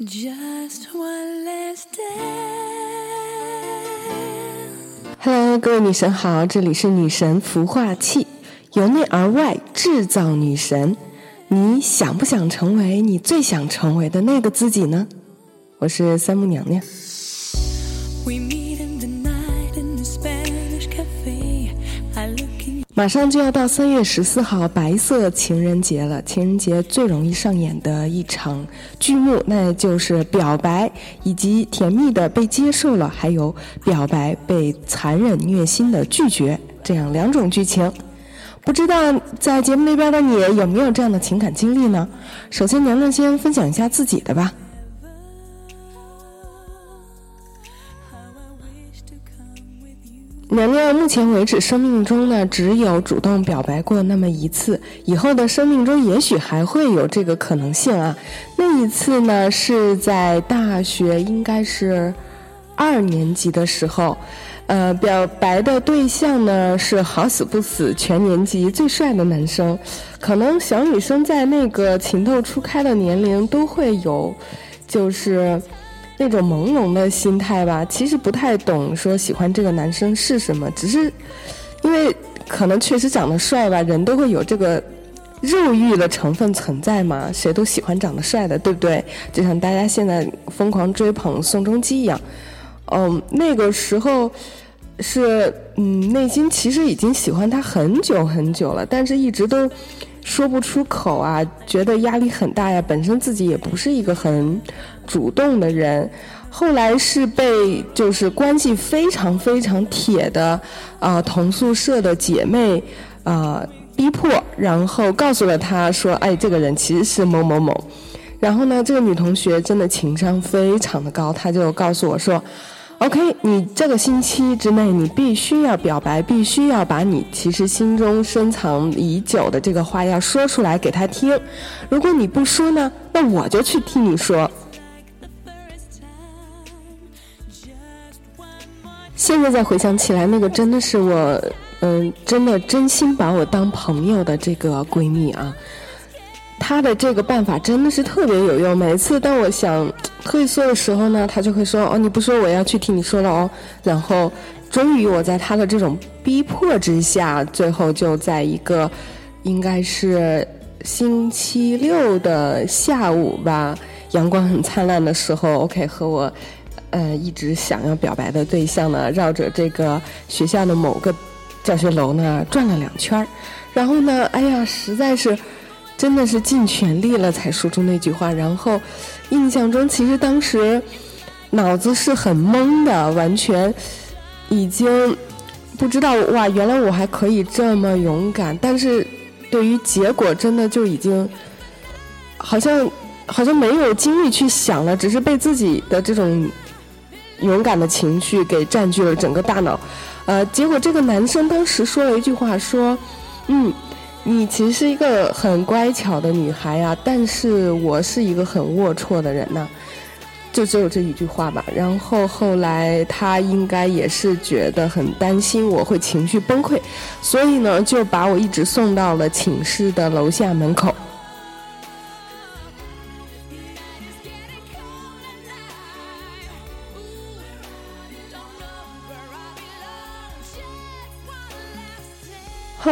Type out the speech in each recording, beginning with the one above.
Just one last Hello，各位女神好，这里是女神孵化器，由内而外制造女神。你想不想成为你最想成为的那个自己呢？我是三木娘娘。马上就要到三月十四号白色情人节了，情人节最容易上演的一场剧目，那就是表白以及甜蜜的被接受了，还有表白被残忍虐心的拒绝，这样两种剧情。不知道在节目那边的你有没有这样的情感经历呢？首先，娘娘先分享一下自己的吧。娘娘目前为止生命中呢，只有主动表白过那么一次，以后的生命中也许还会有这个可能性啊。那一次呢，是在大学，应该是二年级的时候，呃，表白的对象呢是好死不死全年级最帅的男生。可能小女生在那个情窦初开的年龄都会有，就是。那种朦胧的心态吧，其实不太懂说喜欢这个男生是什么，只是因为可能确实长得帅吧，人都会有这个肉欲的成分存在嘛，谁都喜欢长得帅的，对不对？就像大家现在疯狂追捧宋仲基一样，嗯，那个时候是嗯，内心其实已经喜欢他很久很久了，但是一直都。说不出口啊，觉得压力很大呀。本身自己也不是一个很主动的人，后来是被就是关系非常非常铁的啊同宿舍的姐妹啊逼迫，然后告诉了他说：“哎，这个人其实是某某某。”然后呢，这个女同学真的情商非常的高，她就告诉我说。OK，你这个星期之内，你必须要表白，必须要把你其实心中深藏已久的这个话要说出来给他听。如果你不说呢，那我就去替你说。现在再回想起来，那个真的是我，嗯，真的真心把我当朋友的这个闺蜜啊。她的这个办法真的是特别有用。每次当我想退缩的时候呢，他就会说：“哦，你不说，我要去替你说了哦。”然后，终于我在他的这种逼迫之下，最后就在一个应该是星期六的下午吧，阳光很灿烂的时候，OK 和我呃一直想要表白的对象呢，绕着这个学校的某个教学楼呢转了两圈儿。然后呢，哎呀，实在是。真的是尽全力了才说出那句话，然后印象中其实当时脑子是很懵的，完全已经不知道哇，原来我还可以这么勇敢。但是对于结果，真的就已经好像好像没有精力去想了，只是被自己的这种勇敢的情绪给占据了整个大脑。呃，结果这个男生当时说了一句话，说：“嗯。”你其实是一个很乖巧的女孩呀，但是我是一个很龌龊的人呐，就只有这一句话吧。然后后来他应该也是觉得很担心我会情绪崩溃，所以呢就把我一直送到了寝室的楼下门口。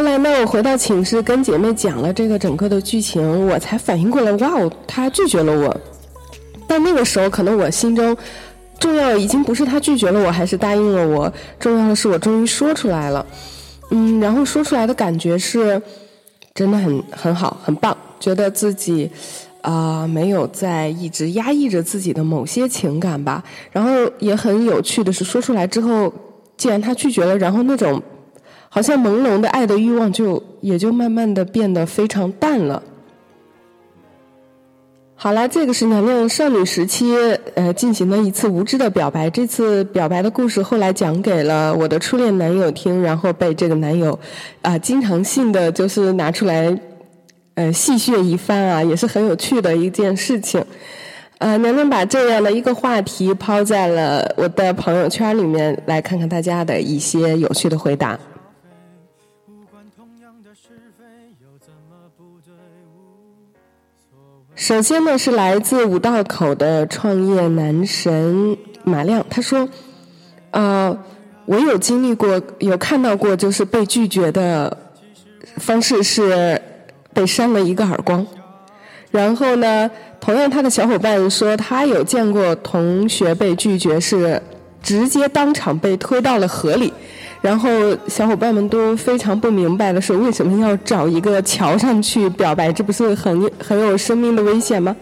后来呢，我回到寝室跟姐妹讲了这个整个的剧情，我才反应过来，哇哦，他拒绝了我。但那个时候，可能我心中重要已经不是他拒绝了我，还是答应了我，重要的是我终于说出来了。嗯，然后说出来的感觉是，真的很很好，很棒，觉得自己啊没有在一直压抑着自己的某些情感吧。然后也很有趣的是，说出来之后，既然他拒绝了，然后那种。好像朦胧的爱的欲望就也就慢慢的变得非常淡了。好了，这个是娘娘少女时期呃进行了一次无知的表白。这次表白的故事后来讲给了我的初恋男友听，然后被这个男友啊经常性的就是拿出来呃戏谑一番啊，也是很有趣的一件事情。呃，娘娘把这样的一个话题抛在了我的朋友圈里面，来看看大家的一些有趣的回答。首先呢，是来自五道口的创业男神马亮，他说：“呃，我有经历过，有看到过，就是被拒绝的方式是被扇了一个耳光。然后呢，同样他的小伙伴说，他有见过同学被拒绝是直接当场被推到了河里。”然后小伙伴们都非常不明白的是，为什么要找一个桥上去表白？这不是很很有生命的危险吗？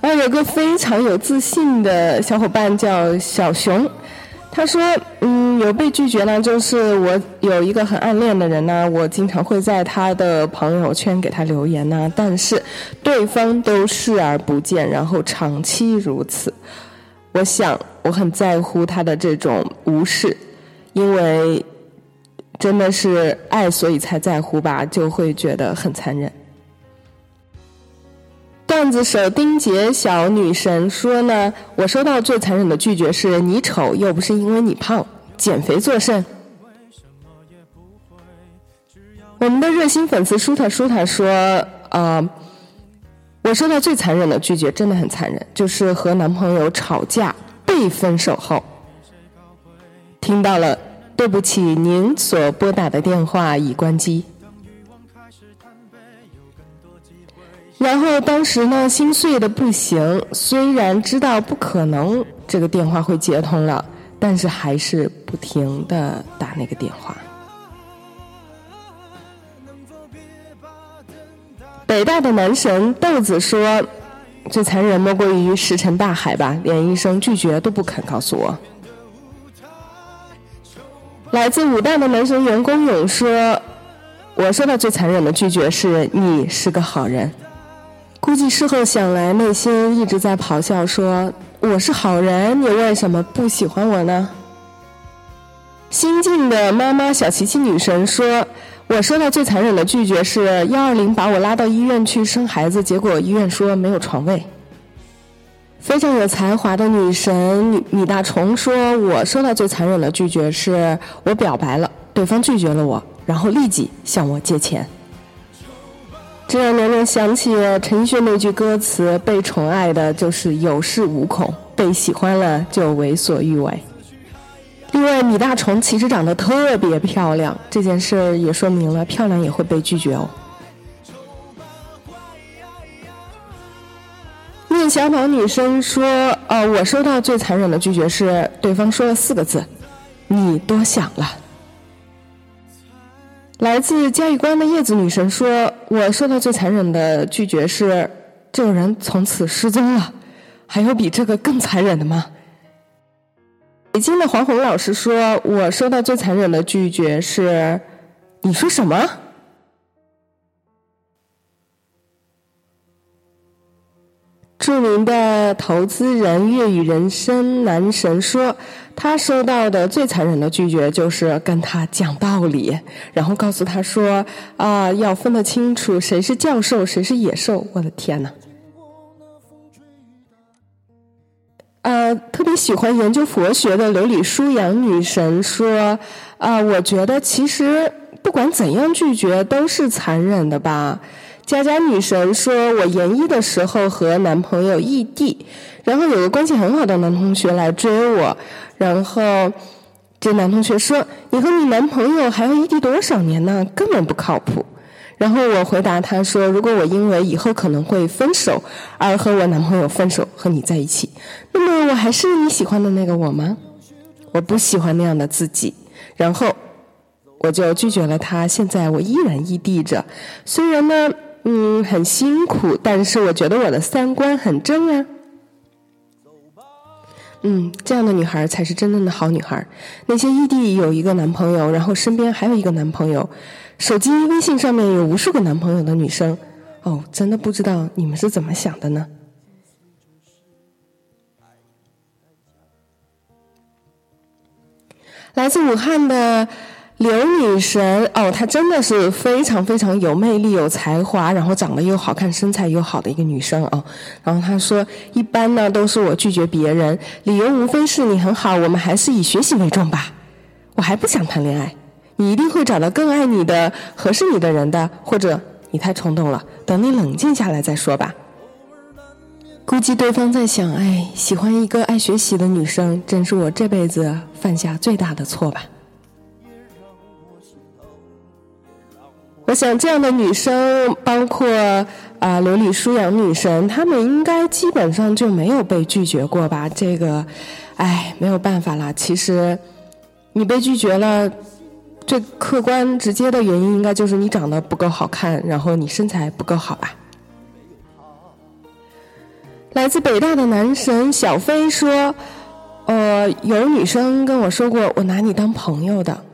还有个非常有自信的小伙伴叫小熊，他说：“嗯，有被拒绝呢，就是我有一个很暗恋的人呢，我经常会在他的朋友圈给他留言呢，但是对方都视而不见，然后长期如此。”我想，我很在乎他的这种无视，因为真的是爱，所以才在乎吧，就会觉得很残忍。段子手丁杰小女神说呢，我收到最残忍的拒绝是你丑，又不是因为你胖，减肥作甚。我们的热心粉丝舒塔舒塔说，呃。我收到最残忍的拒绝，真的很残忍，就是和男朋友吵架被分手后，听到了“对不起，您所拨打的电话已关机”，然后当时呢心碎的不行，虽然知道不可能这个电话会接通了，但是还是不停的打那个电话。北大的男神豆子说：“最残忍莫过于石沉大海吧，连一声拒绝都不肯告诉我。”来自武大的男神袁公勇说：“我收到最残忍的拒绝是你是个好人。”估计事后想来，内心一直在咆哮说：“我是好人，你为什么不喜欢我呢？”新晋的妈妈小琪琪女神说。我收到最残忍的拒绝是幺二零把我拉到医院去生孩子，结果医院说没有床位。非常有才华的女神米大虫说：“我收到最残忍的拒绝是我表白了，对方拒绝了我，然后立即向我借钱。”这让年年想起了陈奕迅那句歌词：“被宠爱的就是有恃无恐，被喜欢了就为所欲为。”另外，米大虫其实长得特别漂亮，这件事也说明了漂亮也会被拒绝哦。念小宝女生说：“呃，我收到最残忍的拒绝是对方说了四个字，你多想了。”来自嘉峪关的叶子女神说：“我收到最残忍的拒绝是这个人从此失踪了，还有比这个更残忍的吗？”北京的黄宏老师说：“我收到最残忍的拒绝是，你说什么？”著名的投资人粤语人生男神说：“他收到的最残忍的拒绝就是跟他讲道理，然后告诉他说：‘啊，要分得清楚谁是教授，谁是野兽。’我的天哪！”呃，特别喜欢研究佛学的琉璃舒阳女神说：“啊，我觉得其实不管怎样拒绝都是残忍的吧。”佳佳女神说：“我研一的时候和男朋友异地，然后有个关系很好的男同学来追我，然后这男同学说：‘你和你男朋友还要异地多少年呢？根本不靠谱。’”然后我回答他说：“如果我因为以后可能会分手而和我男朋友分手，和你在一起，那么我还是你喜欢的那个我吗？我不喜欢那样的自己。”然后我就拒绝了他。现在我依然异地着，虽然呢，嗯，很辛苦，但是我觉得我的三观很正啊。嗯，这样的女孩才是真正的好女孩。那些异地有一个男朋友，然后身边还有一个男朋友。手机微信上面有无数个男朋友的女生，哦，真的不知道你们是怎么想的呢？来自武汉的刘女神，哦，她真的是非常非常有魅力、有才华，然后长得又好看、身材又好的一个女生哦。然后她说，一般呢都是我拒绝别人，理由无非是你很好，我们还是以学习为重吧，我还不想谈恋爱。你一定会找到更爱你的、合适你的人的，或者你太冲动了，等你冷静下来再说吧。估计对方在想：哎，喜欢一个爱学习的女生，真是我这辈子犯下最大的错吧。我想这样的女生，包括啊琉璃舒养女神，她们应该基本上就没有被拒绝过吧？这个，哎，没有办法啦。其实，你被拒绝了，最客观直接的原因，应该就是你长得不够好看，然后你身材不够好吧。来自北大的男神小飞说：“呃，有女生跟我说过，我拿你当朋友的。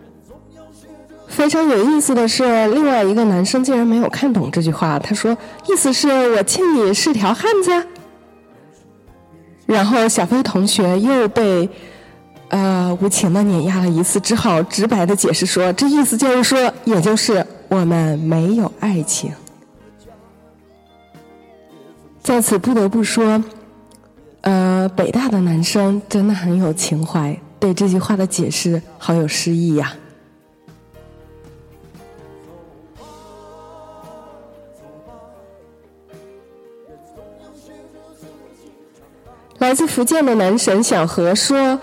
非常有意思的是，另外一个男生竟然没有看懂这句话。他说，意思是我欠你是条汉子。然后小飞同学又被呃无情的碾压了一次，只好直白的解释说，这意思就是说，也就是我们没有爱情。”在此不得不说，呃，北大的男生真的很有情怀，对这句话的解释好有诗意呀。来自福建的男神小何说：“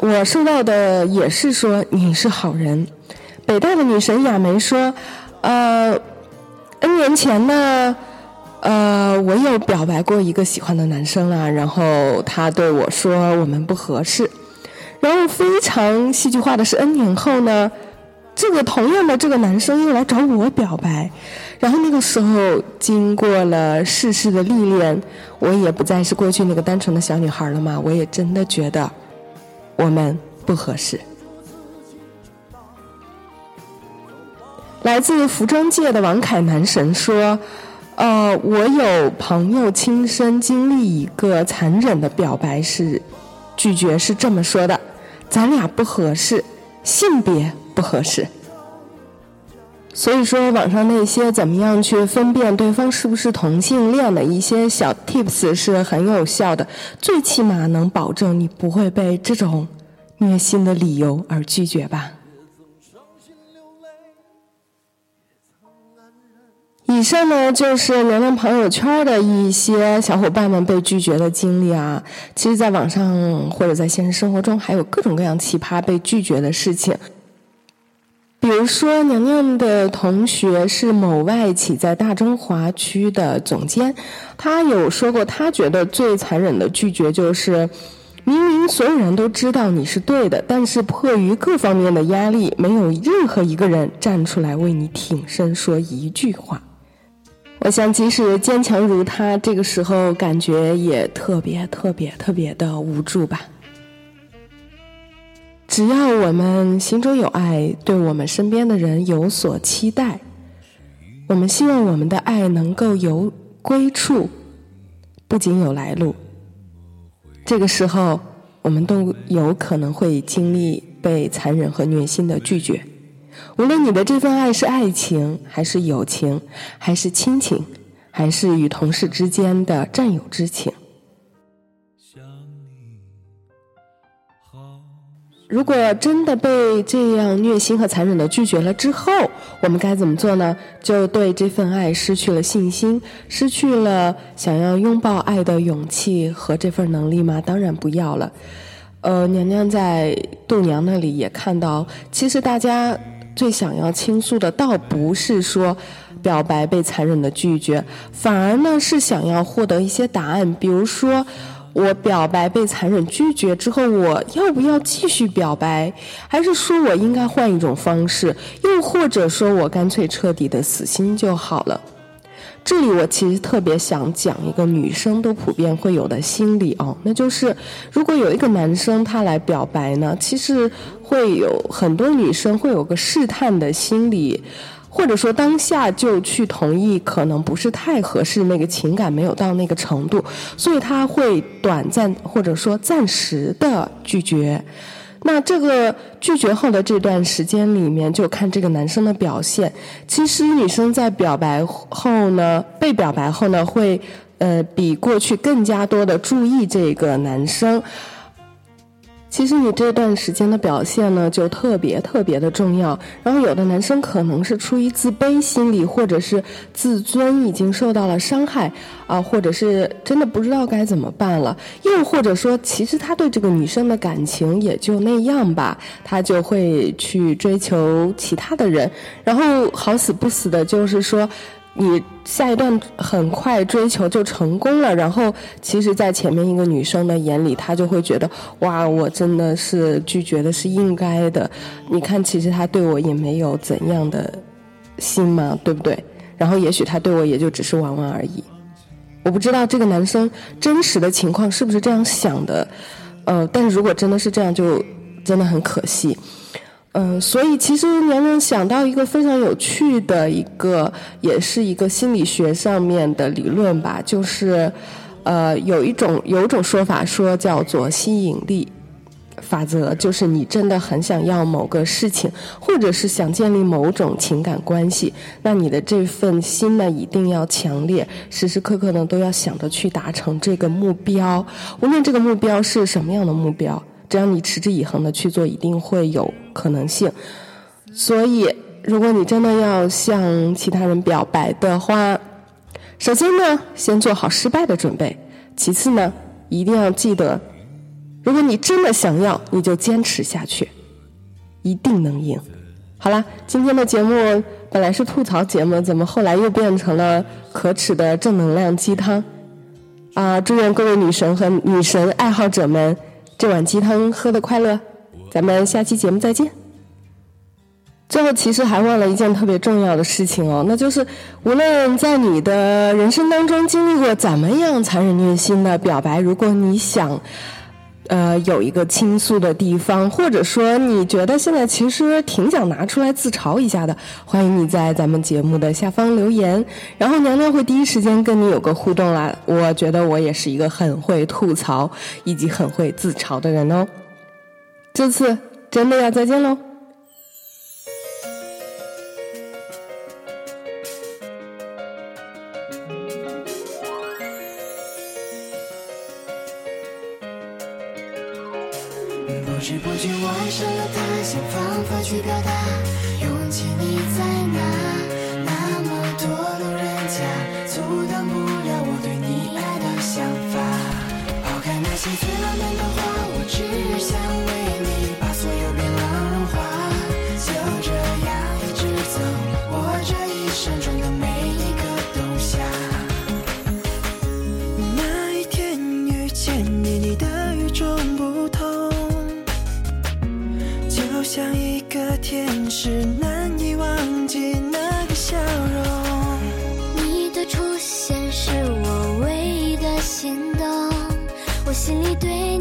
我收到的也是说你是好人。”北大的女神亚梅说：“呃，N 年前呢。”呃，我有表白过一个喜欢的男生啦，然后他对我说我们不合适，然后非常戏剧化的是 N 年后呢，这个同样的这个男生又来找我表白，然后那个时候经过了世事的历练，我也不再是过去那个单纯的小女孩了嘛，我也真的觉得我们不合适。来自服装界的王凯男神说。呃，我有朋友亲身经历一个残忍的表白是拒绝，是这么说的：“咱俩不合适，性别不合适。”所以说，网上那些怎么样去分辨对方是不是同性恋的一些小 tips 是很有效的，最起码能保证你不会被这种虐心的理由而拒绝吧。以上呢就是娘娘朋友圈的一些小伙伴们被拒绝的经历啊。其实，在网上或者在现实生活中，还有各种各样奇葩被拒绝的事情。比如说，娘娘的同学是某外企在大中华区的总监，他有说过，他觉得最残忍的拒绝就是，明明所有人都知道你是对的，但是迫于各方面的压力，没有任何一个人站出来为你挺身说一句话。我想，即使坚强如他，这个时候感觉也特别特别特别的无助吧。只要我们心中有爱，对我们身边的人有所期待，我们希望我们的爱能够有归处，不仅有来路。这个时候，我们都有可能会经历被残忍和虐心的拒绝。无论你的这份爱是爱情，还是友情，还是亲情，还是与同事之间的战友之情，如果真的被这样虐心和残忍的拒绝了之后，我们该怎么做呢？就对这份爱失去了信心，失去了想要拥抱爱的勇气和这份能力吗？当然不要了。呃，娘娘在度娘那里也看到，其实大家。最想要倾诉的，倒不是说表白被残忍的拒绝，反而呢是想要获得一些答案。比如说，我表白被残忍拒绝之后，我要不要继续表白？还是说我应该换一种方式？又或者说我干脆彻底的死心就好了？这里我其实特别想讲一个女生都普遍会有的心理哦，那就是如果有一个男生他来表白呢，其实会有很多女生会有个试探的心理，或者说当下就去同意，可能不是太合适，那个情感没有到那个程度，所以他会短暂或者说暂时的拒绝。那这个拒绝后的这段时间里面，就看这个男生的表现。其实女生在表白后呢，被表白后呢，会呃比过去更加多的注意这个男生。其实你这段时间的表现呢，就特别特别的重要。然后有的男生可能是出于自卑心理，或者是自尊已经受到了伤害啊，或者是真的不知道该怎么办了，又或者说，其实他对这个女生的感情也就那样吧，他就会去追求其他的人，然后好死不死的就是说。你下一段很快追求就成功了，然后其实，在前面一个女生的眼里，她就会觉得哇，我真的是拒绝的是应该的。你看，其实他对我也没有怎样的心嘛，对不对？然后也许他对我也就只是玩玩而已。我不知道这个男生真实的情况是不是这样想的，呃，但如果真的是这样，就真的很可惜。嗯，所以其实娘娘想到一个非常有趣的一个，也是一个心理学上面的理论吧，就是，呃，有一种有一种说法说叫做吸引力法则，就是你真的很想要某个事情，或者是想建立某种情感关系，那你的这份心呢一定要强烈，时时刻刻呢都要想着去达成这个目标，无论这个目标是什么样的目标。只要你持之以恒的去做，一定会有可能性。所以，如果你真的要向其他人表白的话，首先呢，先做好失败的准备；其次呢，一定要记得，如果你真的想要，你就坚持下去，一定能赢。好了，今天的节目本来是吐槽节目，怎么后来又变成了可耻的正能量鸡汤？啊！祝愿各位女神和女神爱好者们。这碗鸡汤喝的快乐，咱们下期节目再见。最后，其实还忘了一件特别重要的事情哦，那就是无论在你的人生当中经历过怎么样残忍虐心的表白，如果你想。呃，有一个倾诉的地方，或者说你觉得现在其实挺想拿出来自嘲一下的，欢迎你在咱们节目的下方留言，然后娘娘会第一时间跟你有个互动啦。我觉得我也是一个很会吐槽以及很会自嘲的人哦。这次真的要再见喽。不知不觉我爱上了他，想方法去表达，勇气你在哪？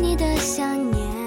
你的想念。